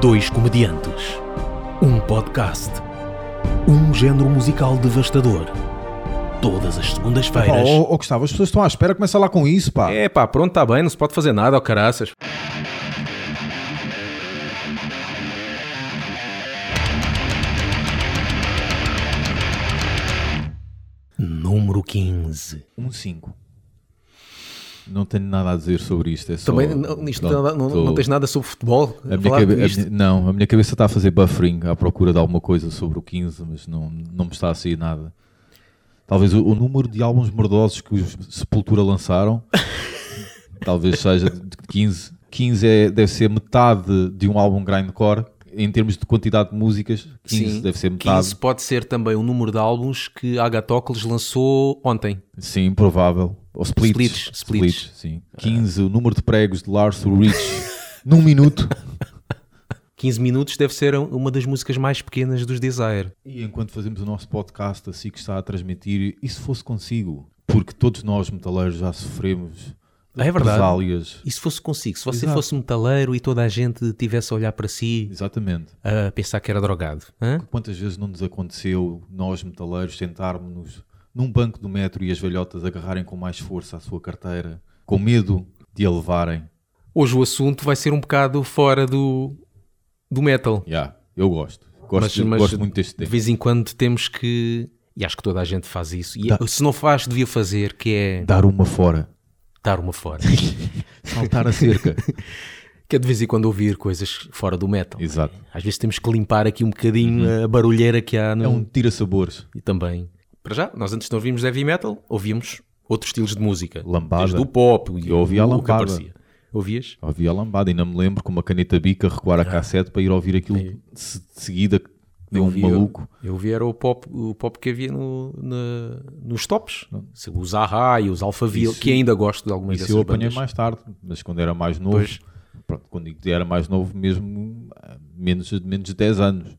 Dois comediantes. Um podcast. Um género musical devastador. Todas as segundas-feiras. ó, ó, Gustavo, as pessoas estão à espera, começa lá com isso, pá. É pá, pronto, está bem, não se pode fazer nada, ó caraças. Número 15. Um 5. Não tenho nada a dizer sobre isto. É só, Também não, isto não, não- tô- não tens nada sobre futebol? A minha falar cabe- a minha- não, a minha cabeça está a fazer buffering à procura de alguma coisa sobre o 15, mas não, não me está a sair nada. Talvez o, o número de álbuns mordosos que os Sepultura lançaram talvez seja de 15. 15 é, deve ser metade de um álbum grindcore. Em termos de quantidade de músicas, 15 Sim, deve ser metade. 15 pode ser também o número de álbuns que a Agatocles lançou ontem. Sim, provável. Ou splits. Splits, splits. sim. 15, o número de pregos de Lars Ulrich num minuto. 15 minutos deve ser uma das músicas mais pequenas dos Desire. E enquanto fazemos o nosso podcast, assim que está a transmitir, e se fosse consigo? Porque todos nós, metaleiros, já sofremos É verdade. E se fosse consigo? Se você Exato. fosse metaleiro e toda a gente tivesse a olhar para si Exatamente. a pensar que era drogado? hã? Quantas vezes não nos aconteceu, nós metaleiros, sentarmos-nos num banco do metro e as velhotas agarrarem com mais força a sua carteira, com medo de a levarem? Hoje o assunto vai ser um bocado fora do, do metal. Já, eu gosto. Gosto, de- gosto muito deste de tema. vez em quando temos que. E acho que toda a gente faz isso. E Dá- se não faz, devia fazer, que é Dar uma fora. Dar uma fora. Saltar a cerca. que é de vez em quando ouvir coisas fora do metal. Exato. Às vezes temos que limpar aqui um bocadinho a barulheira que há no. É um tira-sabores. E também. Para já, nós antes de ouvirmos heavy metal, ouvíamos outros estilos de música. Lambada. Desde o pop e Eu ouvia a que lambada. aparecia. Ouvias? Havia a lambada, ainda me lembro com uma caneta bica recuar a cassete para ir ouvir aquilo de se- de um ouvi- maluco. Eu vi era o pop, o pop que havia no, na- nos tops. Os Ahá e os Alphaville, Isso- que ainda gosto de algumas Isso dessas eu apanhei bandas. mais tarde, mas quando era mais novo, pronto, quando era mais novo, mesmo menos, de- menos de 10 anos.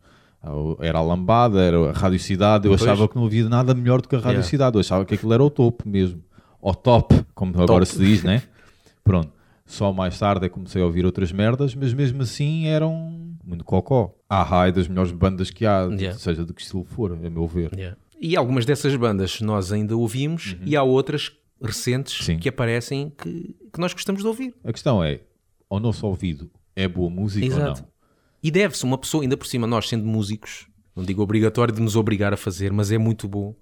Era a lambada, era a Rádio Cidade. Eu Pois. achava que não havia nada melhor do que a Rádio Yeah. Cidade. Eu achava que aquilo era o topo mesmo. O top, como agora se diz, né? Pronto. Só mais tarde é que comecei a ouvir outras merdas, mas mesmo assim eram muito cocó. A High das melhores bandas que há, Yeah. seja de que estilo for, a meu ver. Yeah. E algumas dessas bandas nós ainda ouvimos e há outras recentes Uhum. Sim. que aparecem que, que nós gostamos de ouvir. A questão é, ao nosso ouvido, é boa música ou Exato. não? E deve-se uma pessoa, ainda por cima, nós sendo músicos, não digo obrigatório de nos obrigar a fazer, mas é muito bom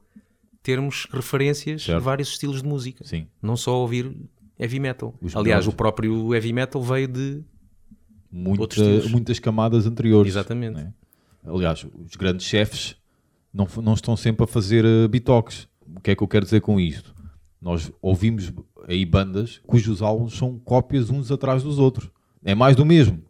termos referências Certo. a vários estilos de música. Sim. Não só ouvir heavy metal. Os Aliás, melhores. o próprio heavy metal veio de. Muita- muitas camadas anteriores. Exatamente. né? Aliás, os grandes chefes não, não estão sempre a fazer uh, bitoques. O que é que eu quero dizer com isto? Nós ouvimos aí bandas cujos álbuns são cópias uns atrás dos outros. É mais do mesmo.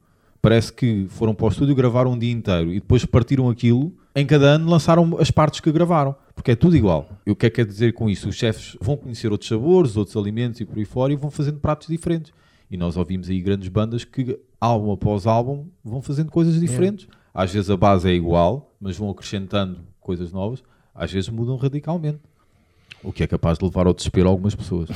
Parece que foram para o estúdio gravaram um dia inteiro e depois partiram aquilo. Em cada ano lançaram as partes que gravaram. Porque é tudo igual. E o que é que quer dizer com isso? Os chefes vão conhecer outros sabores, outros alimentos e por aí fora e vão fazendo pratos diferentes. E nós ouvimos aí grandes bandas que, álbum após álbum, vão fazendo coisas diferentes. Às vezes a base é igual, mas vão acrescentando coisas novas. Às vezes mudam radicalmente. O que é capaz de levar ao desespero algumas pessoas.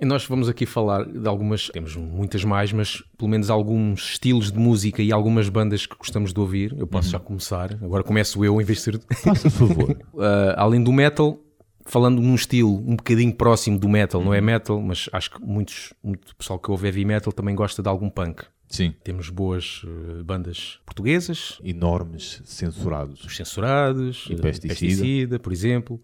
E nós vamos aqui falar de algumas, temos muitas mais, mas pelo menos alguns estilos de música e algumas bandas que gostamos de ouvir. Eu posso já começar, agora começo eu em vez de ser. Faça favor. Uh, além do metal, falando num estilo um bocadinho próximo do metal, não é metal, mas acho que muitos, muito pessoal que ouve heavy metal também gosta de algum punk. Sim. Temos boas uh, bandas portuguesas, Enormes censurados. os Censurados, E uh, Pesticida. por exemplo.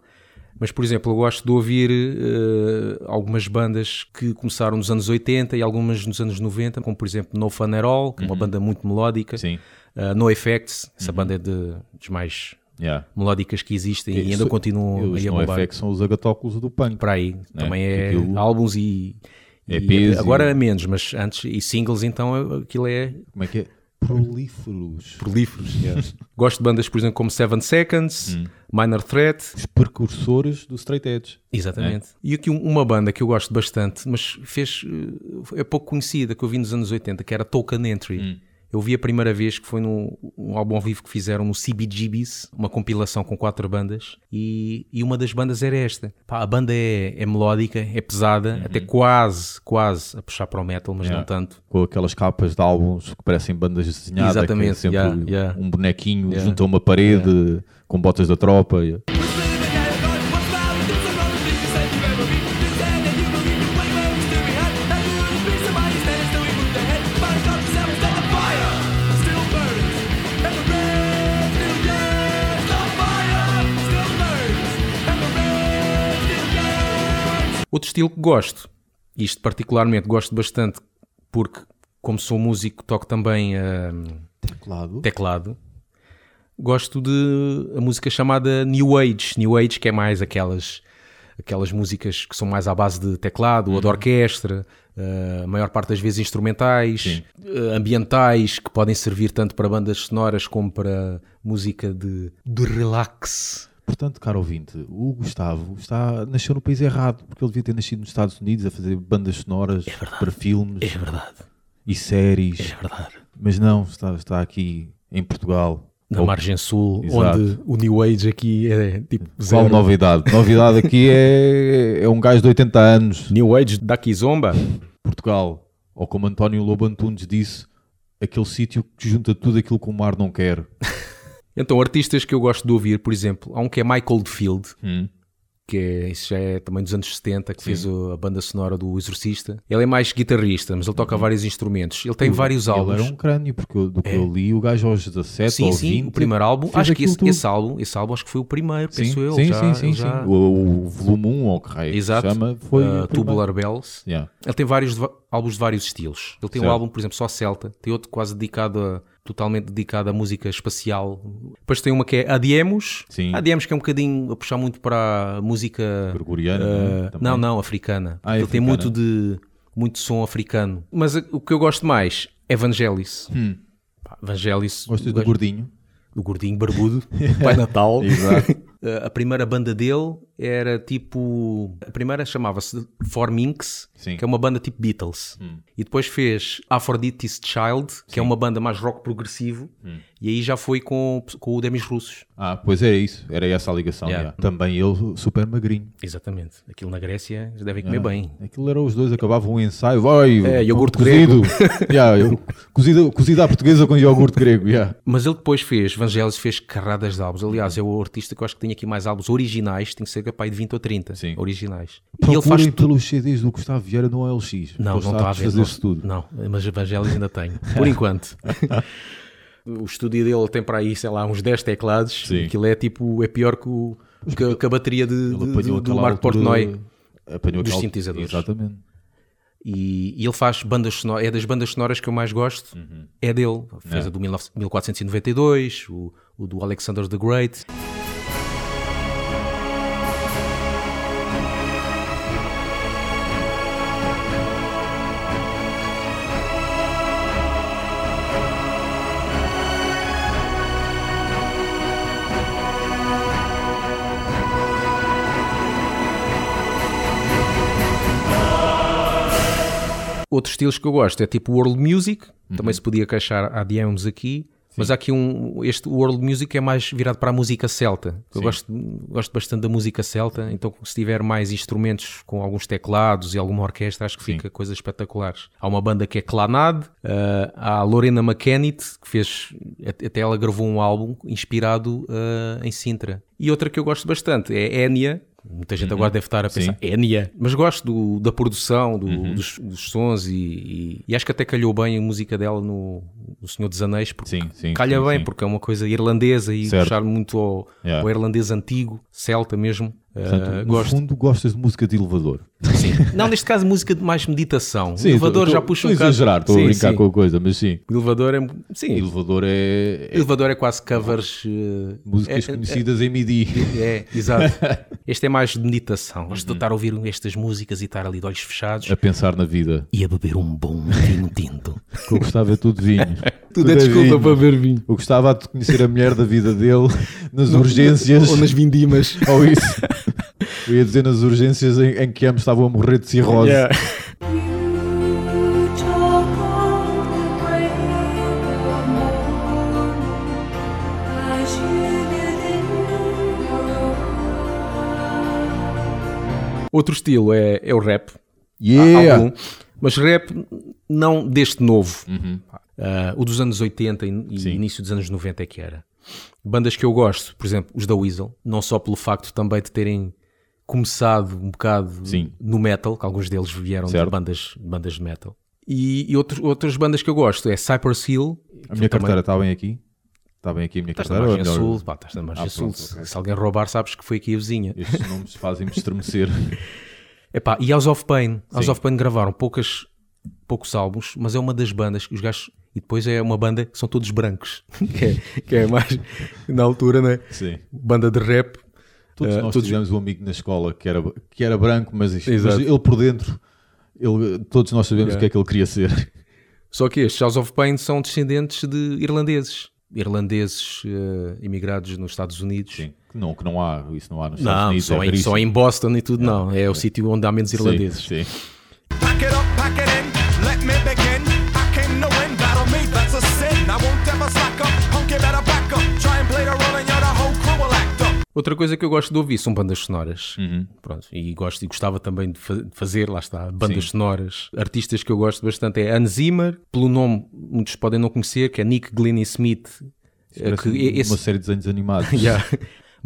Mas, por exemplo, eu gosto de ouvir uh, algumas bandas que começaram nos anos 80 e algumas nos anos 90, como por exemplo No Fun At All, que é uma banda muito melódica. Uhum. Sim. Uh, no Effects, essa banda é de, das mais Yeah. melódicas que existem e ainda Isso- continuam a no bombar. FX são os agatóculos do punk. Para aí, também é Aquilo- álbuns e, e EPs agora e- menos, mas antes e singles então aquilo é Como é que é? Prolíferos. prolíferos. Gosto de bandas, por exemplo, como Seven Seconds, Hum. Minor Threat, Os precursores do Straight Edge. exatamente. E aqui um- uma banda que eu gosto bastante, mas fez eh, é pouco conhecida, que eu vi nos anos 80, que era Token Entry. Hum. Eu vi a primeira vez que foi num um álbum ao vivo que fizeram no CBGBs, uma compilação com quatro bandas, e, e uma das bandas era esta. Pá, a banda é, é melódica, é pesada, até quase, quase a puxar para o metal, mas Yeah. não tanto. Com aquelas capas de álbuns que parecem bandas desenhadas, que é Exatamente, sempre yeah, yeah. um bonequinho Yeah. junto a uma parede com botas da tropa. Outro estilo que gosto, isto particularmente gosto bastante, porque como sou músico, toco também hum, Teclado. teclado. Gosto de a música chamada New Age. New Age, que é mais aquelas, aquelas músicas que são mais à base de teclado ou de orquestra, eh, a maior parte das vezes instrumentais, eh, ambientais, que podem servir tanto para bandas sonoras como para música de, de relax. Portanto, caro ouvinte, o Gustavo está, nasceu no país errado, porque ele devia ter nascido nos Estados Unidos a fazer bandas sonoras para filmes É verdade, e séries, é verdade. mas não, está, está aqui em Portugal. Na Ou- margem sul, Exato. onde o New Age aqui é tipo Qual zero. novidade? Novidade aqui é, é um gajo de 80 anos, New Age da Kizomba. Portugal, ou como António Lobo Antunes disse, aquele sítio que junta tudo aquilo que o mar não quer. Então, artistas que eu gosto de ouvir, por exemplo, há um que é Michael Oldfield, Hum. que é, isso já é também dos anos 70, que fez o- a banda sonora do Exorcista. Ele é mais guitarrista, mas ele toca vários instrumentos. Ele tem vários Uhum. Ele álbuns. era um crânio, porque eu- do que eu li, o gajo aos 17 Sim, ou sim, 20... o primeiro álbum. fez Acho que esse, esse álbum, esse álbum acho que foi o primeiro, Sim, penso eu. sim, já, sim, sim, ele sim. já- O, o volume 1, ou que raio que se Exato. chama, foi Uh, o. Tubular Bells. Yeah. Ele tem vários álbuns de vários estilos. Ele tem um Certo. álbum, por exemplo, só Celta, tem outro quase dedicado a totalmente dedicado à música espacial. Depois tem uma que é Adiemos. Sim. Adiemos que é um bocadinho a puxar muito para a música Gregoriano, uh, não não, africana. Ah, é Ele tem muito de muito som africano. Mas uh, o que eu gosto mais é Vangelis. Hum. Vangelis, Gostas o do gordinho? do gordinho barbudo, Pai Natal. Exato. Uh, a primeira banda dele era tipo. A primeira chamava-se Four Minx, Sim. Hum. que é uma banda tipo Beatles. E depois fez Aphrodite's Child, que é uma banda mais rock progressivo. Hum. E aí já foi com, com o Demis Russos. Ah, pois era isso, era essa a ligação. Yeah. yeah. Também ele, super magrinho. Exatamente. Aquilo na Grécia devem comer Ah, bem. Aquilo era os dois, acabavam um ensaio. Vai, É, iogurte cozido. yeah, eu- cozido. Cozido à portuguesa com iogurte grego. Yeah. Mas ele depois fez, Vangelis fez carradas de álbuns. Aliás, é o artista que eu acho que tem aqui mais álbuns originais, tem que ser capaz de 20 ou 30 Sim. originais. E ele faz Procurem pelos CDs do Gustavo Vieira no OLX. Não, não está a ver. não, tudo. Não, mas Evangelis ainda tem. Por enquanto. o estúdio dele tem para aí, sei lá, uns 10 teclados. Sim. Aquilo é tipo, é pior que, o, que, a- que a bateria de, de- do, do Marco Portnoy. Apanhou dos sintetizadores. Exatamente. E, e ele faz bandas sonoras, é das bandas sonoras que eu mais gosto, Uhum. é dele. Fez É. a do 19 1492, o, o do Alexander the Great. Outros estilos que eu gosto é tipo world music, Uhum. também se podia queixar há DMs aqui, mas há aqui um. Este world music é mais virado para a música celta. Eu Sim. gosto, gosto bastante da música celta, então se tiver mais instrumentos com alguns teclados e alguma orquestra, acho que Sim. fica coisas espetaculares. Há uma banda que é Clanad, ah, há a Lorena McKennitt, que fez. Até ela gravou um álbum inspirado ah, em Sintra. E outra que eu gosto bastante é Enya. Muita gente agora deve estar a pensar, Uhum. Sim. Uhum. Enya. Mas gosto do- da produção, do- dos, dos sons e, e- e acho que até calhou bem a música dela no, no Senhor dos Anéis, porque Sim, sim, calha sim, bem, porque é uma coisa irlandesa e Certo. puxar muito ao, Yeah. ao irlandês antigo, celta mesmo. Portanto, Uh, no gosto. fundo, gostas de música de elevador. Sim. Não, neste caso, música de mais meditação. Sim, elevador tô- já puxa um a bocado. exagerar, estou a brincar sim. com a coisa, mas sim. Elevador é. Sim. Elevador é, é elevador é quase covers. uh, músicas é- é- conhecidas em MIDI. É, exato. Este é mais de meditação. Gosto de estar a ouvir estas músicas e estar ali de olhos fechados. A pensar na vida. E a beber um bom vinho tinto. O que eu gostava é tudo vinho. Tudo é desculpa vinho. para beber vinho. Eu gostava de conhecer a mulher da vida dele nas urgências. Ou nas vindimas. Ou isso. Eu ia dizer nas urgências em, em que ambos estavam a morrer de cirrose. Yeah. Outro estilo é, é o rap. Yeah. Algum, mas rap não deste novo. Uhum. Uh, o dos anos 80 e Sim. início dos anos 90 é que era. Bandas que eu gosto, por exemplo, os da Weasel, não só pelo facto também de terem começado um bocado Sim. no metal, que alguns deles vieram Certo. de bandas, bandas de metal. E, e outras bandas que eu gosto é Cypress Hill. A minha carteira está bem aqui? Está bem aqui a minha Estás na carteira? é margem sul, pá, estás na margem Ah, sul. pronto. Se alguém roubar, sabes que foi aqui a vizinha. Estes nomes fazem-me estremecer. Epá, e House of Pain. House Sim. of Pain gravaram poucas, poucos álbuns, mas é uma das bandas que os gajos. E depois é uma banda que são todos brancos, que, é, que é mais na altura, né? Sim. Banda de rap. Todos Eh, nós todos- tivemos um amigo na escola que era, que era branco, mas, isto- mas ele por dentro, ele, todos nós sabemos Yeah. o que é que ele queria ser. Só que estes House of Pain são descendentes de irlandeses. Irlandeses eh, imigrados nos Estados Unidos. Sim. Que não, que não há, isso não há nos Estados Não, Unidos. só, é em, só em Boston e tudo, não. É o sítio onde há menos Sim, irlandeses. Sim, Pack it up, pack it in, let me begin. Outra coisa que eu gosto de ouvir são bandas sonoras. Uhum. Pronto, e gosto e gostava também de, fa- de fazer, lá está, bandas Sim. sonoras. Artistas que eu gosto bastante é Hans Zimmer, pelo nome muitos podem não conhecer, que é Nick Glennie Smith. que esse- uma série de desenhos animados. Yeah.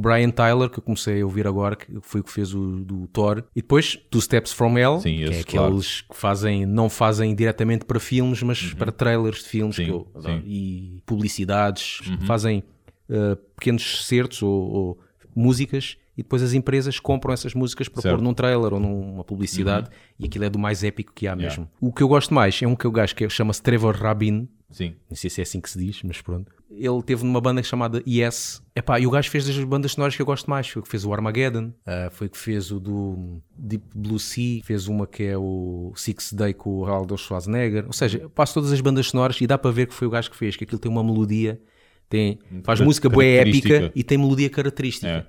Brian Tyler, que eu comecei a ouvir agora, que foi o que fez o do Thor. E depois Two Steps From Hell, Sim, que é claro. aqueles que fazem, não fazem diretamente para filmes, mas para trailers de filmes Uhum. Sim, eu. Uhum. e publicidades, fazem uh, pequenos certos ou, ou músicas e depois as empresas compram essas músicas para Certo. Uhum. pôr num trailer ou numa publicidade e aquilo é do mais épico que há mesmo. O que eu gosto mais é um que eu gajo que chama-se Trevor Rabin, Sim. não sei se é assim que se diz, mas pronto. Ele teve numa banda chamada Yes. Epá, e o gajo fez das bandas sonoras que eu gosto mais. Foi o que fez o Armageddon, ah, foi o que fez o do Deep Blue Sea, fez uma que é o Six Day com o Arnold Schwarzenegger. Ou seja, passo todas as bandas sonoras e dá para ver que foi o gajo que fez, que aquilo tem uma melodia, tem, faz música boa épica e tem melodia característica. É.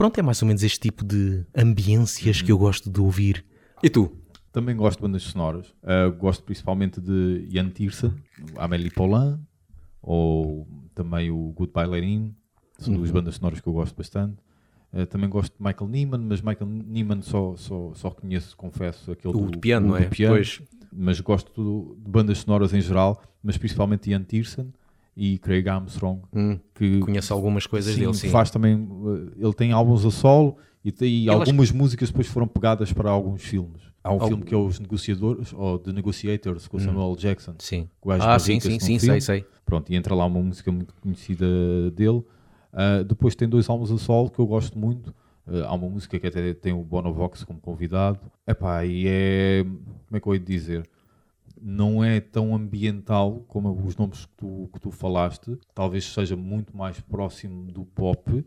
pronto, é mais ou menos este tipo de ambiências que eu gosto de ouvir. E tu? Também gosto de bandas sonoras. Uh, gosto principalmente de Jan Tiersen, Amélie Poulain, ou também o Goodbye Lenin. São Uhum. duas bandas sonoras que eu gosto bastante. Uh, também gosto de Michael Nyman, mas Michael Nyman só, só, só conheço, confesso, aquele O do, de piano, o não é? do piano. Pois. Mas gosto de bandas sonoras em geral, mas principalmente de Jan Tiersen e Craig Armstrong, que Conheço algumas coisas sim, dele, sim. faz também. uh, Ele tem álbuns a solo e, tem, e acho algumas músicas depois foram pegadas para alguns filmes. Há um Algum- filme que é Os Negociadores, ou The Negotiators, com o Samuel Jackson. Sim. Ah, sim, sim, sim, filme. sei, sei. Pronto, e entra lá uma música muito conhecida dele. Uh, depois tem dois álbuns a solo que eu gosto muito. Uh, há uma música que até tem o Bonovox como convidado. Epá, e é. Como é que eu ia dizer? Não é tão ambiental como os nomes que tu, que tu falaste. Talvez seja muito mais próximo do pop,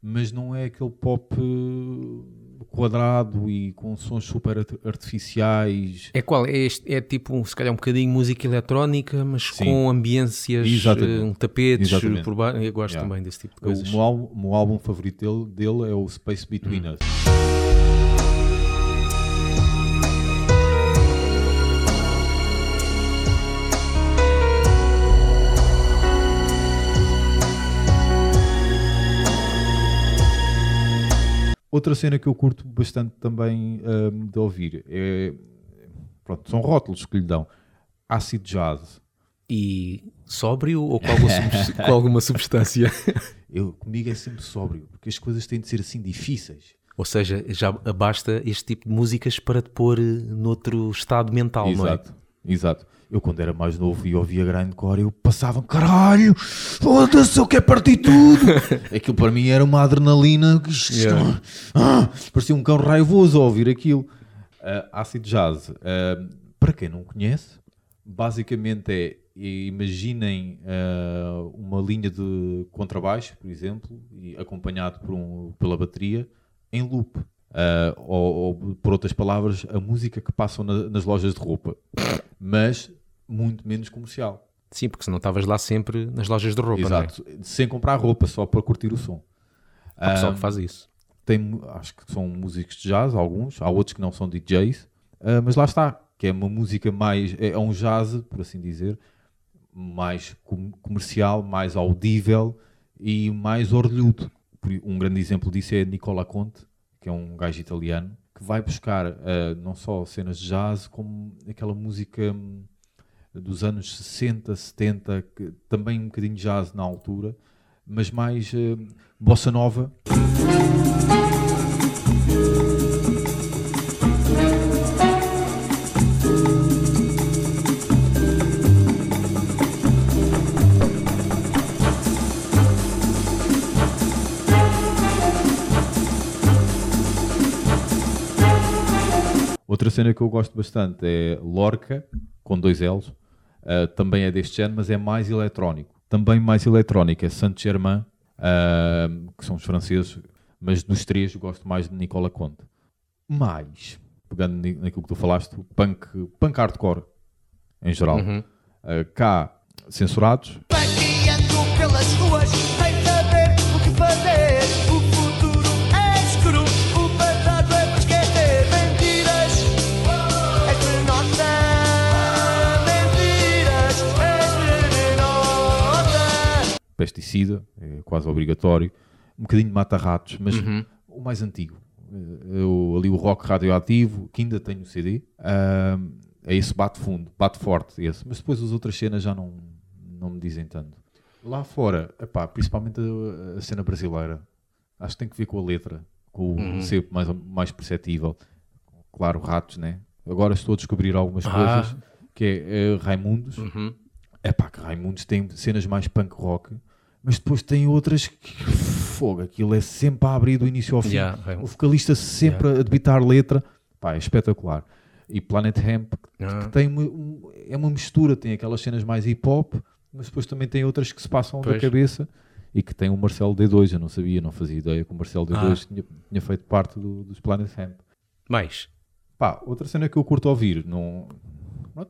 mas não é aquele pop uh, quadrado e com sons super art- artificiais. É qual? É, este, é tipo, se calhar um bocadinho música eletrónica, mas Sim. com ambiências, Exatamente. eh, um tapetes Exatamente. por baixo. Eu gosto Yeah. também desse tipo de O coisas. meu, álbum, o meu álbum favorito dele, dele é o Space Between Hum. Us. Outra cena que eu curto bastante também hum, de ouvir é. Pronto, são rótulos que lhe dão. Acid Jazz. E sóbrio ou com alguma, com alguma substância? Eu, comigo é sempre sóbrio, porque as coisas têm de ser assim difíceis. ou seja, já basta este tipo de músicas para te pôr eh, noutro estado mental, não é? Exato, exato. Eu quando era mais novo e ouvia grindcore, eu passava caralho, foda-se, eu quero partir tudo. aquilo para mim era uma adrenalina, Yeah. ah, parecia um cão raivoso a ouvir aquilo. Uh, acid Jazz, uh, para quem não conhece, basicamente é, imaginem uh, uma linha de contrabaixo, por exemplo, e acompanhado por um, pela bateria, em loop. Ah, ou, ou, por outras palavras, a música que passam na- nas lojas de roupa, mas muito menos comercial. Sim, porque senão estavas lá sempre nas lojas de roupa, é? Exato, sem comprar roupa, só para curtir o som. Há pessoal Ah, que faz isso. tem, acho que são músicos de jazz, alguns, há outros que não são DJs, ah, mas lá está, que é uma música mais, é, é um jazz, por assim dizer, mais com- comercial, mais audível e mais orlhudo. Um grande exemplo disso é Nicola Conte, que é um gajo italiano, que vai buscar ah, não só cenas de jazz, como aquela música hum, dos anos 60, 70, que, também um bocadinho jazz na altura, mas mais hum, bossa nova, Outra cena que eu gosto bastante é Lorca, com dois L's. Uh, também é deste género, mas é mais eletrónico. Também mais eletrónico é Saint-Germain, uh, que são os franceses, mas dos três gosto mais de Nicola Conte. Mais, pegando naquilo que tu falaste, punk, punk hardcore, em geral. Uh, cá, censurados, pesticida, é quase obrigatório. Um bocadinho de mata-ratos, mas o mais antigo. Eh, Eu, ali o rock radioativo, que ainda tenho o CD, é esse bate fundo, bate forte esse. Mas depois as outras cenas já não, não me dizem tanto. Lá fora, epá, principalmente a, a cena brasileira, acho que tem que ver com a letra, com o ser mais, mais perceptível. Claro, ratos, né? Agora estou a descobrir algumas Ah. coisas, que é, eh, Raimundos, é pá, que Raimundos tem cenas mais punk rock, mas depois tem outras que fogo, aquilo é sempre a abrir do início ao fim. Yeah, o vocalista sempre a debitar letra, pá, é espetacular. E Planet Hemp, que, que tem uma, um- é uma mistura, tem aquelas cenas mais hip hop, mas depois também tem outras que se passam da Pois. cabeça e que tem o Marcelo D2. Eu não sabia, não fazia ideia que o Marcelo D2 Ah. tinha, tinha feito parte do- dos Planet Hemp. Mais. Pá, outra cena que eu curto ouvir, não,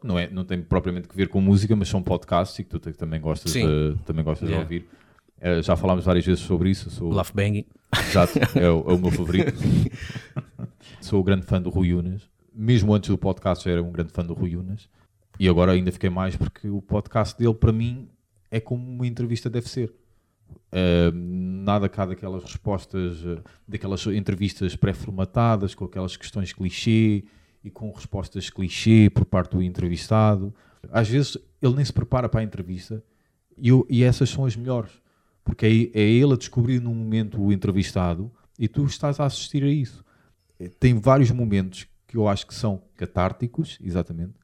não, é, não tem propriamente que ver com música, mas são podcasts e que tu também gostas, de, também gostas Yeah. de ouvir. Eh, já falámos várias vezes sobre isso. Sou, Love Banging. Exato, é o, é o meu favorito. Sou o grande fã do Rui Unas. Mesmo antes do podcast já era um grande fã do Rui Unas. E agora ainda fiquei mais porque o podcast dele, para mim, é como uma entrevista deve ser. Uh, nada cá daquelas respostas, uh, daquelas entrevistas pré-formatadas, com aquelas questões clichê e com respostas clichê por parte do entrevistado. Às vezes ele nem se prepara para a entrevista e, eu- e essas são as melhores, porque é, é ele a descobrir num momento o entrevistado e tu estás a assistir a isso. Eh, Tem vários momentos que eu acho que são catárticos, exatamente.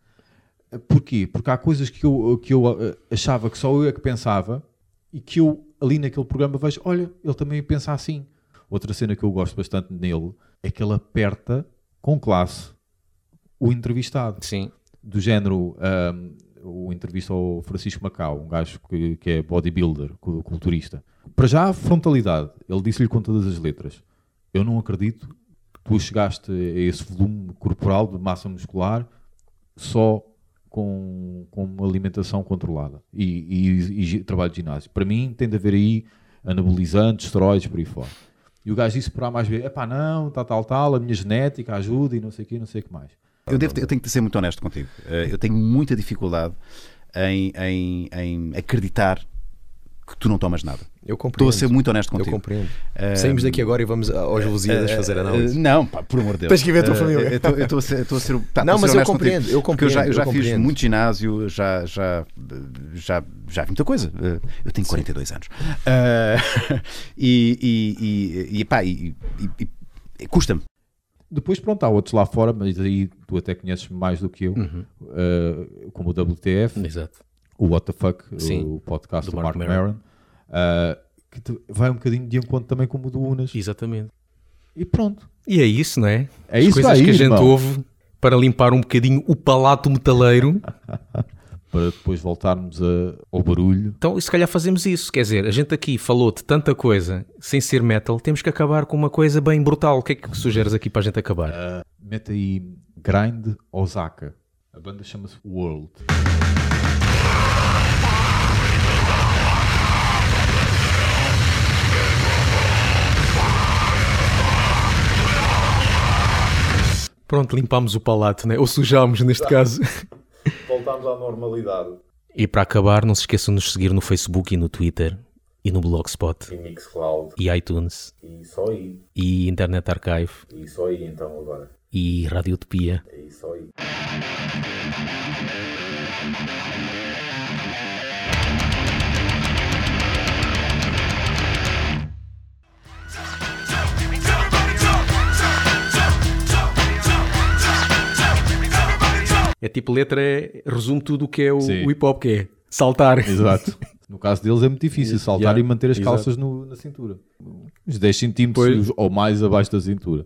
Eh, Porquê? Porque há coisas que eu, que eu eh, achava que só eu é que pensava e que eu ali naquele programa vejo, olha, ele também pensa assim. Outra cena que eu gosto bastante nele é que ele aperta com classe o entrevistado Sim. do género ahm, o entrevista ao Francisco Macau, um gajo que, que é bodybuilder, cu- culturista. Para já, frontalidade. Ele disse-lhe com todas as letras. Eu não acredito que tu chegaste a esse volume corporal de massa muscular só com, com uma alimentação controlada e, e- e trabalho de ginásio. Para mim, tem de haver aí anabolizantes, esteroides, por aí fora. E o gajo disse para mais ver, epá, não, tal, tal, tal, a minha genética ajuda e não sei o não sei o que mais. Eu, devo, eu tenho que ser muito honesto contigo. Eh, Eu tenho muita dificuldade em, em- em acreditar que tu não tomas nada. Eu Estou compreendo. a ser muito honesto Eu contigo. compreendo. Eh, Saímos daqui agora e vamos aos Lusíadas fazer Eh, análise. Não, pá, por amor de Deus. Tens que ver a tua Eh, família. Eu estou- eu estou a ser. eu estou a ser tá, Não, estou mas ser eu compreendo, contigo. eu Porque eu já, eu compreendo, já eu fiz compreendo. muito ginásio, já, já, já, já vi muita coisa. Eh, Eu tenho 42 anos. Eh, e, e, e, e, pá, e- e- e custa-me. Depois, pronto, há outros lá fora, mas aí tu até conheces mais do que eu, Uhum. uh, como o WTF, Exato. o What the Fuck, Sim, o podcast do Mark Mark, Maron. Uh, que vai um bocadinho de encontro também como o do Unas. Exatamente. E pronto. E é isso, não é? É As isso coisas aí, que a gente irmão. ouve para limpar um bocadinho o palato metaleiro. para depois voltarmos a- ao barulho. Então, se calhar fazemos isso. Quer dizer, a gente aqui falou de tanta coisa sem ser metal, temos que acabar com uma coisa bem brutal. O que é que sugeres aqui para a gente acabar? Mete aí Grind Osaka. A banda chama-se World. Pronto, limpámos o palato, né? ou sujámos neste caso. Voltámos à normalidade. E para acabar, não se esqueçam de nos seguir no Facebook e no Twitter, e no Blogspot, E Mixcloud. e iTunes, E só aí. e Internet Archive, E só aí então agora. e Radiotopia. E só aí. É tipo letra, é, resume tudo o que é o, o hip hop, que é saltar. Exato. No caso deles é muito difícil saltar Yeah, e manter as calças no- na cintura. Uns 10 centímetros ou mais abaixo da cintura.